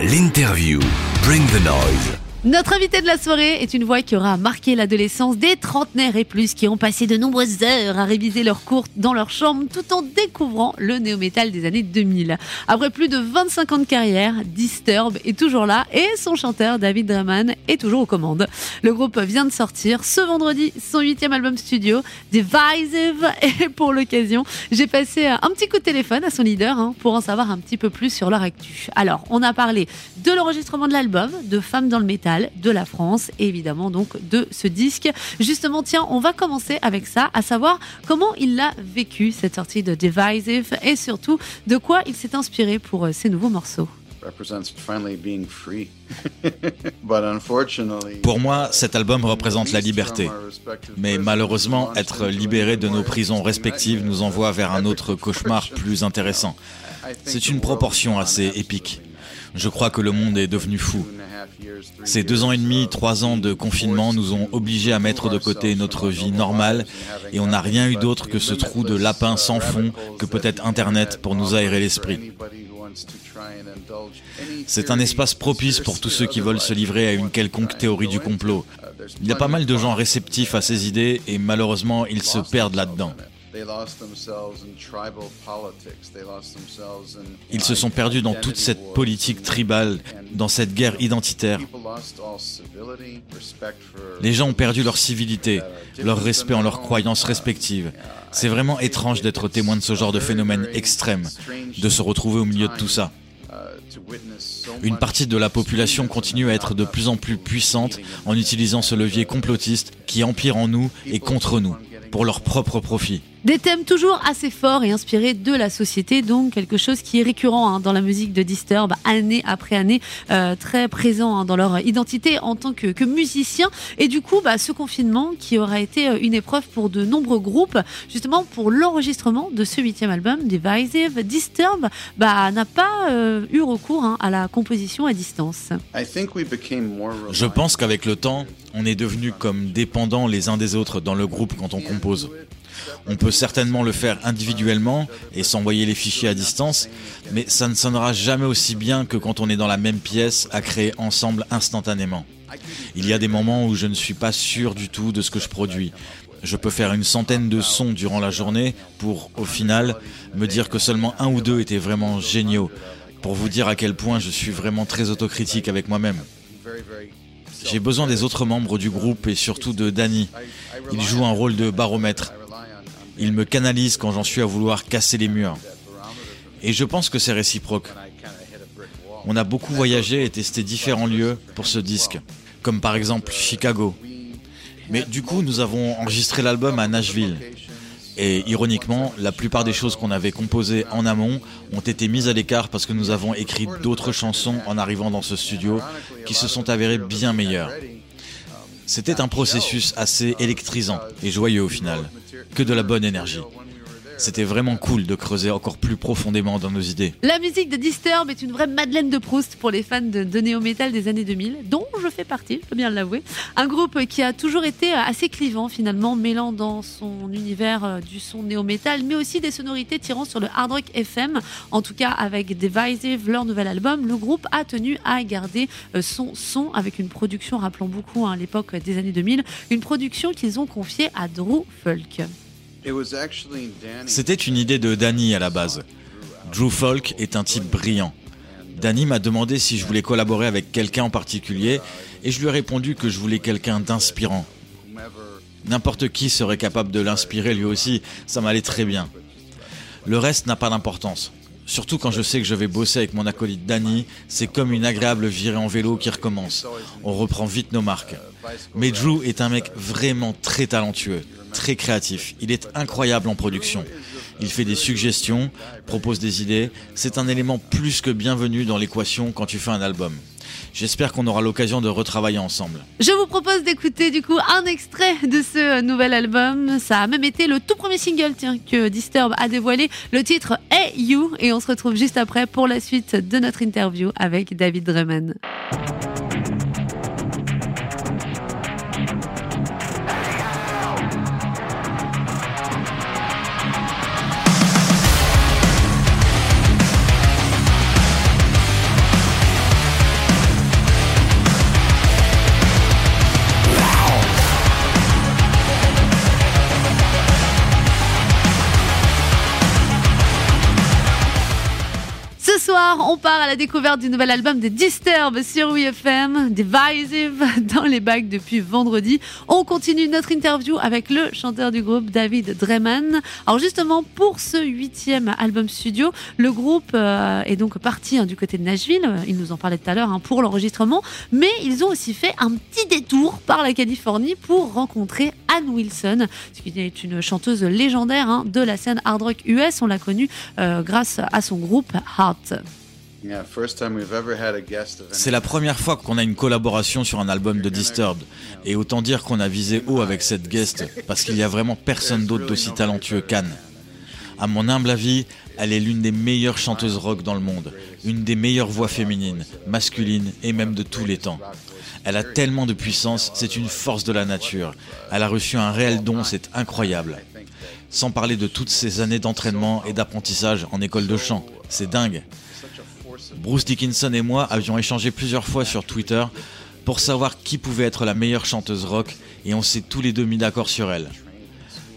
L'interview. Bring the noise. Notre invité de la soirée est une voix qui aura marqué l'adolescence des trentenaires et plus qui ont passé de nombreuses heures à réviser leurs cours dans leur chambre tout en découvrant le néo-métal des années 2000. Après plus de 25 ans de carrière, Disturb est toujours là et son chanteur David Draman est toujours aux commandes. Le groupe vient de sortir ce vendredi son huitième album studio, Divisive, et pour l'occasion, j'ai passé un petit coup de téléphone à son leader hein, pour en savoir un petit peu plus sur leur actu. Alors, on a parlé de l'enregistrement de l'album, de Femmes dans le métal, de la France et évidemment donc de ce disque. Justement, tiens, on va commencer avec ça, à savoir comment il a vécu cette sortie de Divisive et surtout de quoi il s'est inspiré pour euh, ces nouveaux morceaux. Pour moi, cet album représente la liberté. Mais malheureusement, être libéré de nos prisons respectives nous envoie vers un autre cauchemar plus intéressant. C'est une proportion assez épique. Je crois que le monde est devenu fou. Ces deux ans et demi, trois ans de confinement nous ont obligés à mettre de côté notre vie normale et on n'a rien eu d'autre que ce trou de lapin sans fond que peut-être Internet pour nous aérer l'esprit. C'est un espace propice pour tous ceux qui veulent se livrer à une quelconque théorie du complot. Il y a pas mal de gens réceptifs à ces idées et malheureusement ils se perdent là-dedans. Ils se sont perdus dans toute cette politique tribale, dans cette guerre identitaire. Les gens ont perdu leur civilité, leur respect en leurs croyances respectives. C'est vraiment étrange d'être témoin de ce genre de phénomène extrême, de se retrouver au milieu de tout ça. Une partie de la population continue à être de plus en plus puissante en utilisant ce levier complotiste qui empire en nous et contre nous, pour leur propre profit. Des thèmes toujours assez forts et inspirés de la société, donc quelque chose qui est récurrent hein, dans la musique de Disturb, année après année, euh, très présent hein, dans leur identité en tant que, que musicien. Et du coup, bah, ce confinement qui aura été euh, une épreuve pour de nombreux groupes, justement pour l'enregistrement de ce huitième album, Divisive, Disturb, bah, n'a pas euh, eu recours hein, à la composition à distance. Je pense qu'avec le temps, on est devenu comme dépendants les uns des autres dans le groupe quand on compose. On peut certainement le faire individuellement et s'envoyer les fichiers à distance, mais ça ne sonnera jamais aussi bien que quand on est dans la même pièce à créer ensemble instantanément. Il y a des moments où je ne suis pas sûr du tout de ce que je produis. Je peux faire une centaine de sons durant la journée pour, au final, me dire que seulement un ou deux étaient vraiment géniaux, pour vous dire à quel point je suis vraiment très autocritique avec moi-même. J'ai besoin des autres membres du groupe et surtout de Danny. Il joue un rôle de baromètre. Il me canalise quand j'en suis à vouloir casser les murs. Et je pense que c'est réciproque. On a beaucoup voyagé et testé différents lieux pour ce disque, comme par exemple Chicago. Mais du coup, nous avons enregistré l'album à Nashville. Et ironiquement, la plupart des choses qu'on avait composées en amont ont été mises à l'écart parce que nous avons écrit d'autres chansons en arrivant dans ce studio qui se sont avérées bien meilleures. C'était un processus assez électrisant et joyeux au final, que de la bonne énergie. C'était vraiment cool de creuser encore plus profondément dans nos idées. La musique de Disturb est une vraie Madeleine de Proust pour les fans de, néo-metal des années 2000, dont je fais partie, je peux bien l'avouer. Un groupe qui a toujours été assez clivant finalement, mêlant dans son univers euh, du son néo-metal, mais aussi des sonorités tirant sur le hard rock FM. En tout cas, avec Divisive, leur nouvel album, le groupe a tenu à garder euh, son son avec une production rappelant beaucoup à l'époque des années 2000, une production qu'ils ont confiée à Drew Folk. C'était une idée de Danny à la base. Drew Folk est un type brillant. Danny m'a demandé si je voulais collaborer avec quelqu'un en particulier et je lui ai répondu que je voulais quelqu'un d'inspirant. N'importe qui serait capable de l'inspirer lui aussi, ça m'allait très bien. Le reste n'a pas d'importance. Surtout quand je sais que je vais bosser avec mon acolyte Danny, c'est comme une agréable virée en vélo qui recommence. On reprend vite nos marques. Mais Drew est un mec vraiment très talentueux, très créatif. Il est incroyable en production. Il fait des suggestions, propose des idées. C'est un élément plus que bienvenu dans l'équation quand tu fais un album. J'espère qu'on aura l'occasion de retravailler ensemble. Je vous propose d'écouter du coup un extrait de ce nouvel album. Ça a même été le tout premier single tiens, que Disturb a dévoilé, le titre Hey You. Et on se retrouve juste après pour la suite de notre interview avec David Drummond. On part à la découverte du nouvel album de Disturb sur WeFM, Divisive, dans les bacs depuis vendredi. On continue notre interview avec le chanteur du groupe, David Dreman. Alors justement, pour ce huitième album studio, le groupe euh, est donc parti hein, du côté de Nashville, il nous en parlait tout à l'heure, hein, pour l'enregistrement, mais ils ont aussi fait un petit détour par la Californie pour rencontrer Anne Wilson, qui est une chanteuse légendaire hein, de la scène hard rock US. On l'a connue euh, grâce à son groupe Heart. C'est la première fois qu'on a une collaboration sur un album de Disturbed. Et autant dire qu'on a visé haut avec cette guest, parce qu'il n'y a vraiment personne d'autre d'aussi talentueux qu'Anne. À mon humble avis, elle est l'une des meilleures chanteuses rock dans le monde, une des meilleures voix féminines, masculines et même de tous les temps. Elle a tellement de puissance, c'est une force de la nature. Elle a reçu un réel don, c'est incroyable. Sans parler de toutes ces années d'entraînement et d'apprentissage en école de chant. C'est dingue. Bruce Dickinson et moi avions échangé plusieurs fois sur Twitter pour savoir qui pouvait être la meilleure chanteuse rock et on s'est tous les deux mis d'accord sur elle.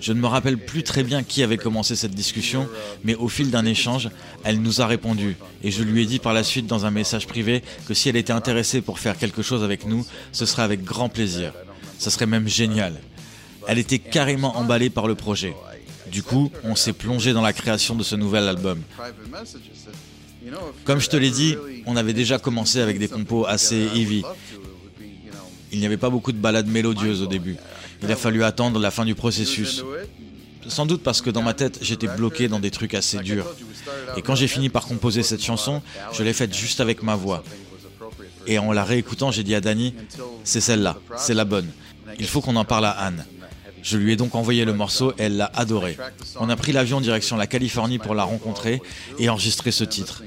Je ne me rappelle plus très bien qui avait commencé cette discussion, mais au fil d'un échange, elle nous a répondu et je lui ai dit par la suite dans un message privé que si elle était intéressée pour faire quelque chose avec nous, ce serait avec grand plaisir. Ce serait même génial. Elle était carrément emballée par le projet. Du coup, on s'est plongé dans la création de ce nouvel album. Comme je te l'ai dit, on avait déjà commencé avec des compos assez heavy. Il n'y avait pas beaucoup de ballades mélodieuses au début. Il a fallu attendre la fin du processus. Sans doute parce que dans ma tête, j'étais bloqué dans des trucs assez durs. Et quand j'ai fini par composer cette chanson, je l'ai faite juste avec ma voix. Et en la réécoutant, j'ai dit à Dani, c'est celle-là, c'est la bonne. Il faut qu'on en parle à Anne. Je lui ai donc envoyé le morceau elle l'a adoré. On a pris l'avion direction la Californie pour la rencontrer et enregistrer ce titre.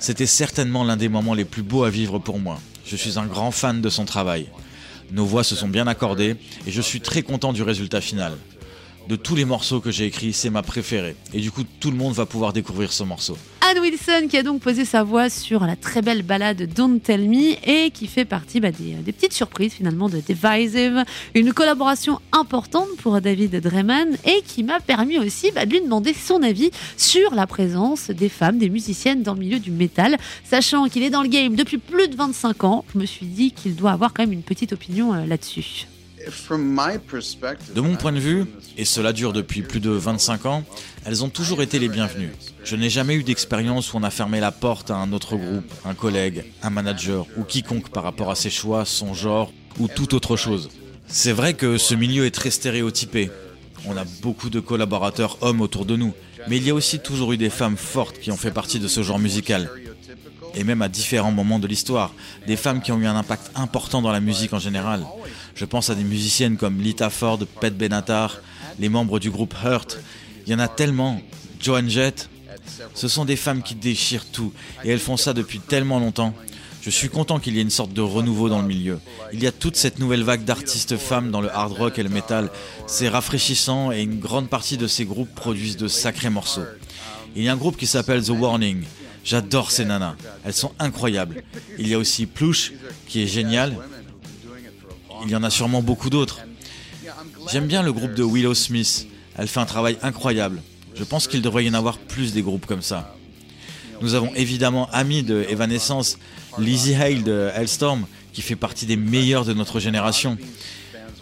C'était certainement l'un des moments les plus beaux à vivre pour moi. Je suis un grand fan de son travail. Nos voix se sont bien accordées et je suis très content du résultat final de tous les morceaux que j'ai écrits, c'est ma préférée. Et du coup, tout le monde va pouvoir découvrir ce morceau. Anne Wilson qui a donc posé sa voix sur la très belle balade Don't Tell Me et qui fait partie bah, des, petites surprises finalement de Divisive. Une collaboration importante pour David Dreman et qui m'a permis aussi bah, de lui demander son avis sur la présence des femmes, des musiciennes dans le milieu du métal. Sachant qu'il est dans le game depuis plus de 25 ans, je me suis dit qu'il doit avoir quand même une petite opinion euh, là-dessus. De mon point de vue, et cela dure depuis plus de 25 ans, elles ont toujours été les bienvenues. Je n'ai jamais eu d'expérience où on a fermé la porte à un autre groupe, un collègue, un manager ou quiconque par rapport à ses choix, son genre ou toute autre chose. C'est vrai que ce milieu est très stéréotypé. On a beaucoup de collaborateurs hommes autour de nous, mais il y a aussi toujours eu des femmes fortes qui ont fait partie de ce genre musical. Et même à différents moments de l'histoire, des femmes qui ont eu un impact important dans la musique en général. Je pense à des musiciennes comme Lita Ford, Pet Benatar, les membres du groupe Hurt. Il y en a tellement. Joan Jett. Ce sont des femmes qui déchirent tout et elles font ça depuis tellement longtemps. Je suis content qu'il y ait une sorte de renouveau dans le milieu. Il y a toute cette nouvelle vague d'artistes femmes dans le hard rock et le metal. C'est rafraîchissant et une grande partie de ces groupes produisent de sacrés morceaux. Il y a un groupe qui s'appelle The Warning. J'adore ces nanas. Elles sont incroyables. Il y a aussi Plush qui est génial. Il y en a sûrement beaucoup d'autres. J'aime bien le groupe de Willow Smith. Elle fait un travail incroyable. Je pense qu'il devrait y en avoir plus des groupes comme ça. Nous avons évidemment Ami de Evanescence, Lizzie Hale de Hellstorm, qui fait partie des meilleurs de notre génération.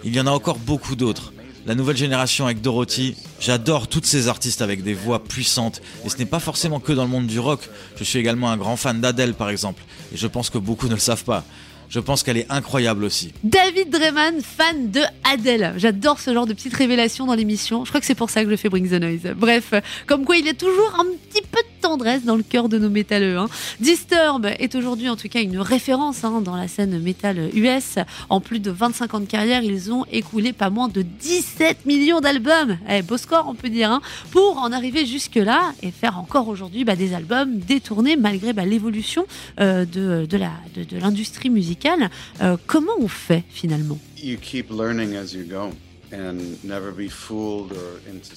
Il y en a encore beaucoup d'autres. La nouvelle génération avec Dorothy, j'adore toutes ces artistes avec des voix puissantes. Et ce n'est pas forcément que dans le monde du rock. Je suis également un grand fan d'Adèle par exemple. Et je pense que beaucoup ne le savent pas. Je pense qu'elle est incroyable aussi. David Dreman, fan de Adele. J'adore ce genre de petites révélations dans l'émission. Je crois que c'est pour ça que je fais Bring the Noise. Bref, comme quoi il y a toujours un petit peu de tendresse dans le cœur de nos métalleux. Hein. Disturb est aujourd'hui en tout cas une référence hein, dans la scène métal US. En plus de 25 ans de carrière, ils ont écoulé pas moins de 17 millions d'albums. Eh, beau score on peut dire. Hein, pour en arriver jusque-là et faire encore aujourd'hui bah, des albums détournés malgré bah, l'évolution euh, de, l'industrie musicale. Euh, comment on fait finalement?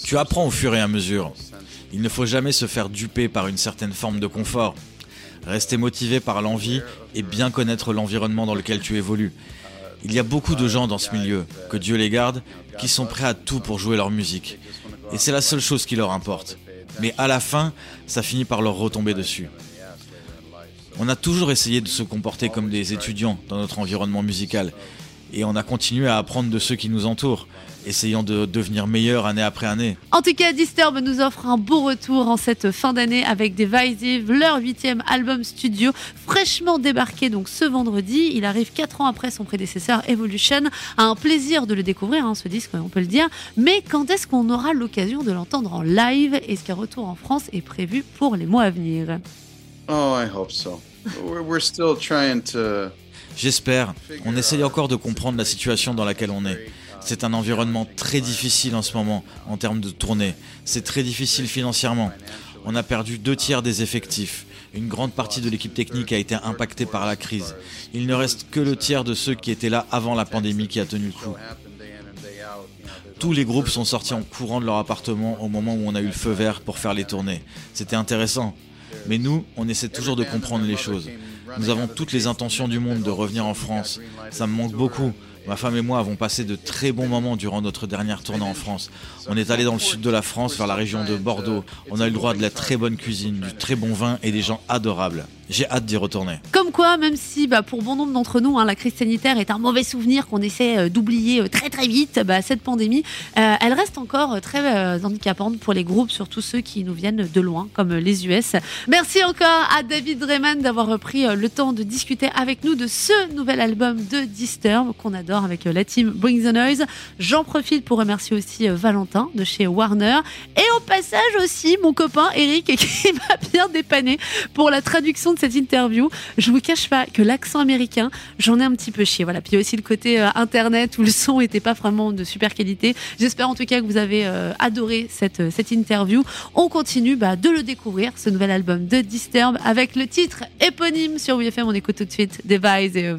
Tu apprends au fur et à mesure. Il ne faut jamais se faire duper par une certaine forme de confort. Rester motivé par l'envie et bien connaître l'environnement dans lequel tu évolues. Il y a beaucoup de gens dans ce milieu, que Dieu les garde, qui sont prêts à tout pour jouer leur musique. Et c'est la seule chose qui leur importe. Mais à la fin, ça finit par leur retomber dessus. On a toujours essayé de se comporter comme des étudiants dans notre environnement musical. Et on a continué à apprendre de ceux qui nous entourent, essayant de devenir meilleurs année après année. En tout cas, Disturb nous offre un beau retour en cette fin d'année avec Divisive, leur huitième album studio, fraîchement débarqué donc ce vendredi. Il arrive quatre ans après son prédécesseur Evolution. Un plaisir de le découvrir, hein, ce disque, on peut le dire. Mais quand est-ce qu'on aura l'occasion de l'entendre en live? Est-ce qu'un retour en France est prévu pour les mois à venir? Oh, I hope so. We're still trying to. J'espère. On essaye encore de comprendre la situation dans laquelle on est. C'est un environnement très difficile en ce moment en termes de tournée. C'est très difficile financièrement. On a perdu deux tiers des effectifs. Une grande partie de l'équipe technique a été impactée par la crise. Il ne reste que le tiers de ceux qui étaient là avant la pandémie qui a tenu le coup. Tous les groupes sont sortis en courant de leur appartement au moment où on a eu le feu vert pour faire les tournées. C'était intéressant. Mais nous, on essaie toujours de comprendre les choses. Nous avons toutes les intentions du monde de revenir en France. Ça me manque beaucoup. Ma femme et moi avons passé de très bons moments durant notre dernière tournée en France. On est allé dans le sud de la France, vers la région de Bordeaux. On a eu le droit de la très bonne cuisine, du très bon vin et des gens adorables. J'ai hâte d'y retourner. Comme quoi, même si bah, pour bon nombre d'entre nous, hein, la crise sanitaire est un mauvais souvenir qu'on essaie euh, d'oublier euh, très très vite, bah, cette pandémie, euh, elle reste encore très handicapante pour les groupes, surtout ceux qui nous viennent de loin, comme les US. Merci encore à David Dreyman d'avoir repris le temps de discuter avec nous de ce nouvel album de Disturb qu'on adore avec la team Bring the Noise. J'en profite pour remercier aussi Valentin de chez Warner et au passage aussi mon copain Eric qui m'a bien dépanné pour la traduction de cette interview. Je vous cache pas que l'accent américain, j'en ai un petit peu chié. Voilà. Puis il y a aussi le côté euh, internet où le son était pas vraiment de super qualité. J'espère en tout cas que vous avez euh, adoré cette, euh, cette interview. On continue bah, de le découvrir, ce nouvel album de Disturb avec le titre éponyme sur WFM. On écoute tout de suite Devise et